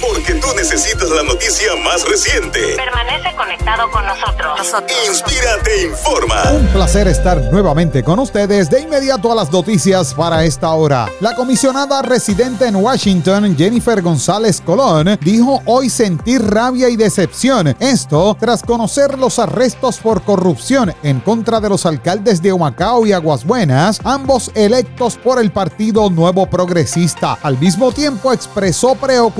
Porque tú necesitas la noticia más reciente. Permanece conectado con nosotros. Inspírate informa. Un placer estar nuevamente con ustedes. De inmediato a las noticias para esta hora. La comisionada residente en Washington, Jennifer González Colón, dijo hoy sentir rabia y decepción. Esto tras conocer los arrestos por corrupción en contra de los alcaldes de Humacao y Aguas Buenas, ambos electos por el Partido Nuevo Progresista. Al mismo tiempo expresó preocupación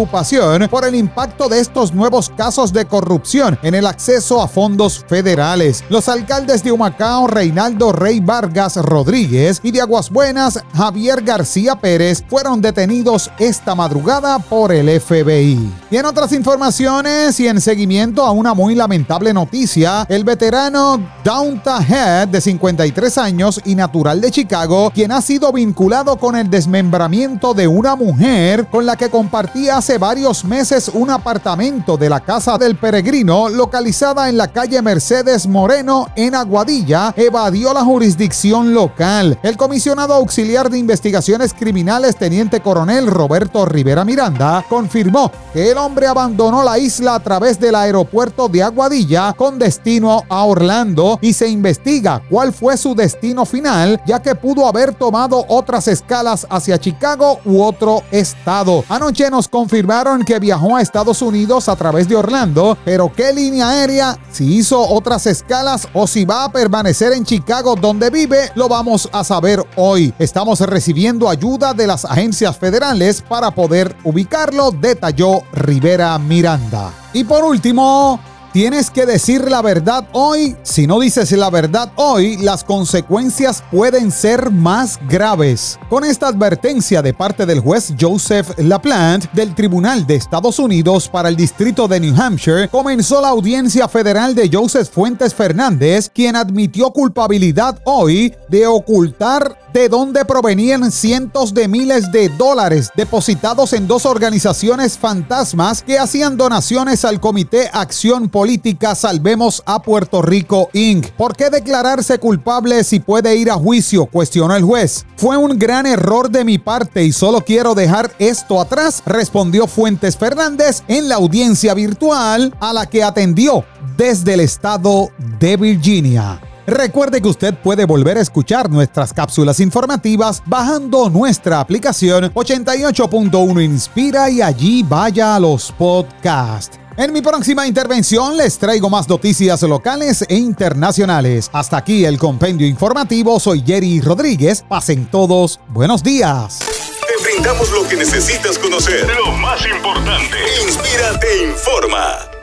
por el impacto de estos nuevos casos de corrupción en el acceso a fondos federales. Los alcaldes de Humacao, Reinaldo Rey Vargas Rodríguez y de Aguas Buenas, Javier García Pérez, fueron detenidos esta madrugada por el FBI. Y en otras informaciones y en seguimiento a una muy lamentable noticia, el veterano Downta Head, de 53 años y natural de Chicago, quien ha sido vinculado con el desmembramiento de una mujer con la que compartía hace varios meses un apartamento de la Casa del Peregrino localizada en la calle Mercedes Moreno en Aguadilla evadió la jurisdicción local. El comisionado auxiliar de investigaciones criminales teniente coronel Roberto Rivera Miranda confirmó que el hombre abandonó la isla a través del aeropuerto de Aguadilla con destino a Orlando y se investiga cuál fue su destino final ya que pudo haber tomado otras escalas hacia Chicago u otro estado. Anoche nos confirmaron que viajó a Estados Unidos a través de Orlando, pero qué línea aérea, si hizo otras escalas o si va a permanecer en Chicago donde vive, lo vamos a saber hoy. Estamos recibiendo ayuda de las agencias federales para poder ubicarlo, detalló Rivera Miranda. Y por último, Tienes que decir la verdad hoy. Si no dices la verdad hoy, las consecuencias pueden ser más graves. Con esta advertencia de parte del juez Joseph LaPlante del Tribunal de Estados Unidos para el Distrito de New Hampshire, comenzó la audiencia federal de Joseph Fuentes Fernández, quien admitió culpabilidad hoy de ocultar de dónde provenían cientos de miles de dólares depositados en dos organizaciones fantasmas que hacían donaciones al Comité Acción Política Salvemos a Puerto Rico Inc. ¿Por qué declararse culpable si puede ir a juicio? cuestionó el juez. Fue un gran error de mi parte y solo quiero dejar esto atrás, respondió Fuentes Fernández en la audiencia virtual a la que atendió desde el estado de Virginia. Recuerde que usted puede volver a escuchar nuestras cápsulas informativas bajando nuestra aplicación 88.1 Inspira y allí vaya a los podcasts. En mi próxima intervención les traigo más noticias locales e internacionales. Hasta aquí el compendio informativo. Soy Jerry Rodríguez. Pasen todos buenos días. Te brindamos lo que necesitas conocer. Lo más importante. Inspira te informa.